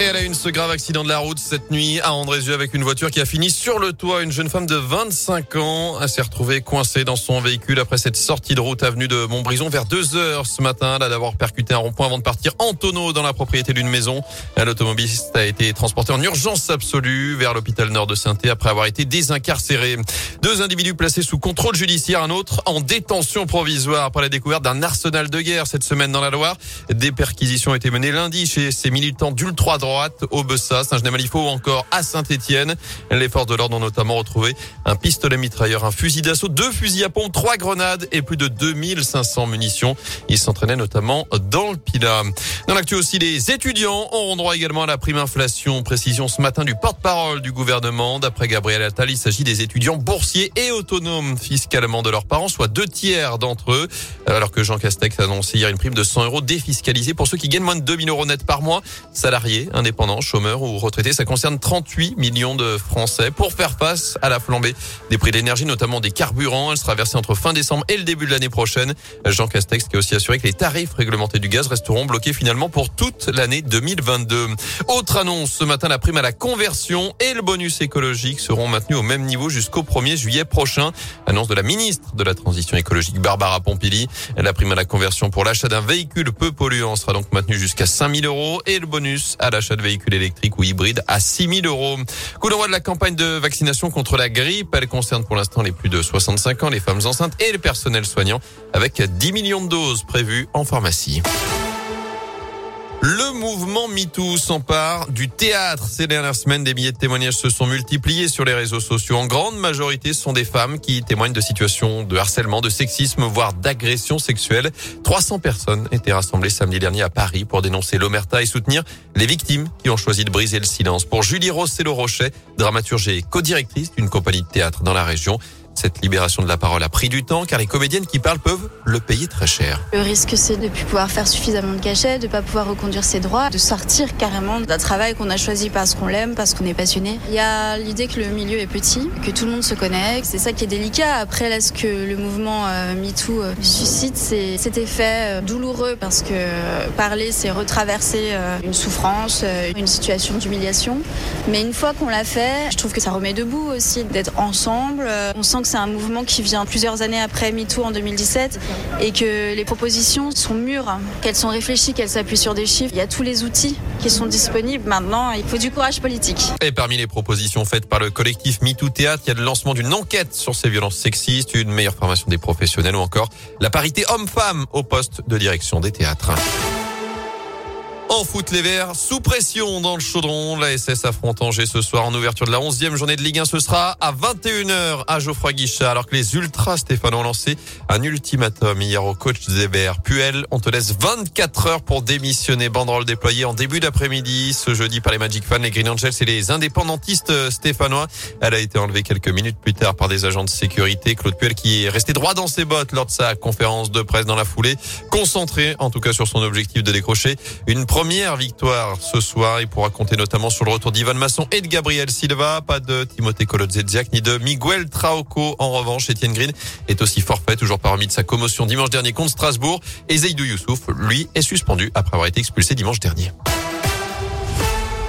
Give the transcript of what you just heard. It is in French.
Et elle a une, ce grave accident de la route cette nuit à Andrézieux avec une voiture qui a fini sur le toit. Une jeune femme de 25 ans s'est retrouvée coincée dans son véhicule après cette sortie de route avenue de Montbrison vers 2 heures ce matin. Elle a percuté un rond-point avant de partir en tonneau dans la propriété d'une maison. L'automobiliste a été transporté en urgence absolue vers l'hôpital nord de saint après avoir été désincarcéré. Deux individus placés sous contrôle judiciaire, un autre en détention provisoire après la découverte d'un arsenal de guerre cette semaine dans la Loire. Des perquisitions ont été menées lundi chez ces militants d'ultra droite au Bessas, Saint-Genis-Malifaux ou encore à Saint-Étienne. Les forces de l'ordre ont notamment retrouvé un pistolet mitrailleur, un fusil d'assaut, deux fusils à pompe, trois grenades et plus de 2500 munitions. Ils s'entraînaient notamment dans le Pila. Dans l'actu aussi, les étudiants auront droit également à la prime inflation. Précision ce matin du porte-parole du gouvernement. D'après Gabriel Attal, il s'agit des étudiants boursiers et autonomes fiscalement de leurs parents, soit deux tiers d'entre eux. Alors que Jean Castex a annoncé hier une prime de 100 euros défiscalisée pour ceux qui gagnent moins de 2000 euros net par mois. Salariés, indépendants, chômeurs ou retraités. Ça concerne 38 millions de Français pour faire face à la flambée des prix de l'énergie, notamment des carburants. Elle sera versée entre fin décembre et le début de l'année prochaine. Jean Castex qui a aussi assuré que les tarifs réglementés du gaz resteront bloqués finalement pour toute l'année 2022. Autre annonce ce matin, la prime à la conversion et le bonus écologique seront maintenus au même niveau jusqu'au 1er juillet prochain. Annonce de la ministre de la Transition écologique Barbara Pompili. La prime à la conversion pour l'achat d'un véhicule peu polluant sera donc maintenue jusqu'à 5000 euros et le bonus à l'achat de véhicules électriques ou hybrides à 6 000 euros. Coup d'envoi de la campagne de vaccination contre la grippe. Elle concerne pour l'instant les plus de 65 ans, les femmes enceintes et le personnel soignant avec 10 millions de doses prévues en pharmacie. Le mouvement MeToo s'empare du théâtre. Ces dernières semaines, des milliers de témoignages se sont multipliés sur les réseaux sociaux. En grande majorité, ce sont des femmes qui témoignent de situations de harcèlement, de sexisme, voire d'agression sexuelle. 300 personnes étaient rassemblées samedi dernier à Paris pour dénoncer l'omerta et soutenir les victimes qui ont choisi de briser le silence. Pour Julie Rossello-Rochet, dramaturge et co-directrice d'une compagnie de théâtre dans la région, cette libération de la parole a pris du temps car les comédiennes qui parlent peuvent le payer très cher. Le risque, c'est de ne plus pouvoir faire suffisamment de cachets, de ne pas pouvoir reconduire ses droits, de sortir carrément d'un travail qu'on a choisi parce qu'on l'aime, parce qu'on est passionné. Il y a l'idée que le milieu est petit, que tout le monde se connaît, c'est ça qui est délicat. Après, là, ce que le mouvement euh, MeToo euh, suscite, c'est cet effet euh, douloureux parce que parler, c'est retraverser une souffrance, une situation d'humiliation. Mais une fois qu'on l'a fait, je trouve que ça remet debout aussi d'être ensemble. On sent que c'est un mouvement qui vient plusieurs années après MeToo en 2017 et que les propositions sont mûres, qu'elles sont réfléchies, qu'elles s'appuient sur des chiffres. Il y a tous les outils qui sont disponibles. Maintenant, il faut du courage politique. Et parmi les propositions faites par le collectif MeToo Théâtre, il y a le lancement d'une enquête sur ces violences sexistes, une meilleure formation des professionnels ou encore la parité homme-femme au poste de direction des théâtres. En foot, les Verts sous pression dans le chaudron. La SS affronte Angers ce soir en ouverture de la 11e journée de Ligue 1. Ce sera à 21h à Geoffroy Guichat alors que les Ultras Stéphane ont lancé un ultimatum hier au coach des Verts. Puel, on te laisse 24 heures pour démissionner. Banderole déployée en début d'après-midi ce jeudi par les Magic Fans, les Green Angels et les indépendantistes stéphanois. Elle a été enlevée quelques minutes plus tard par des agents de sécurité. Claude Puel qui est resté droit dans ses bottes lors de sa conférence de presse dans la foulée, concentré en tout cas sur son objectif de décrocher une première première victoire ce soir. Il pourra compter notamment sur le retour d'Ivan Masson et de Gabriel Silva. Pas de Timothée Kolodziejczak ni de Miguel Trauco. En revanche, Etienne Green est aussi forfait, toujours parmi de sa commotion dimanche dernier contre Strasbourg. Et Zaidou Youssouf, lui, est suspendu après avoir été expulsé dimanche dernier.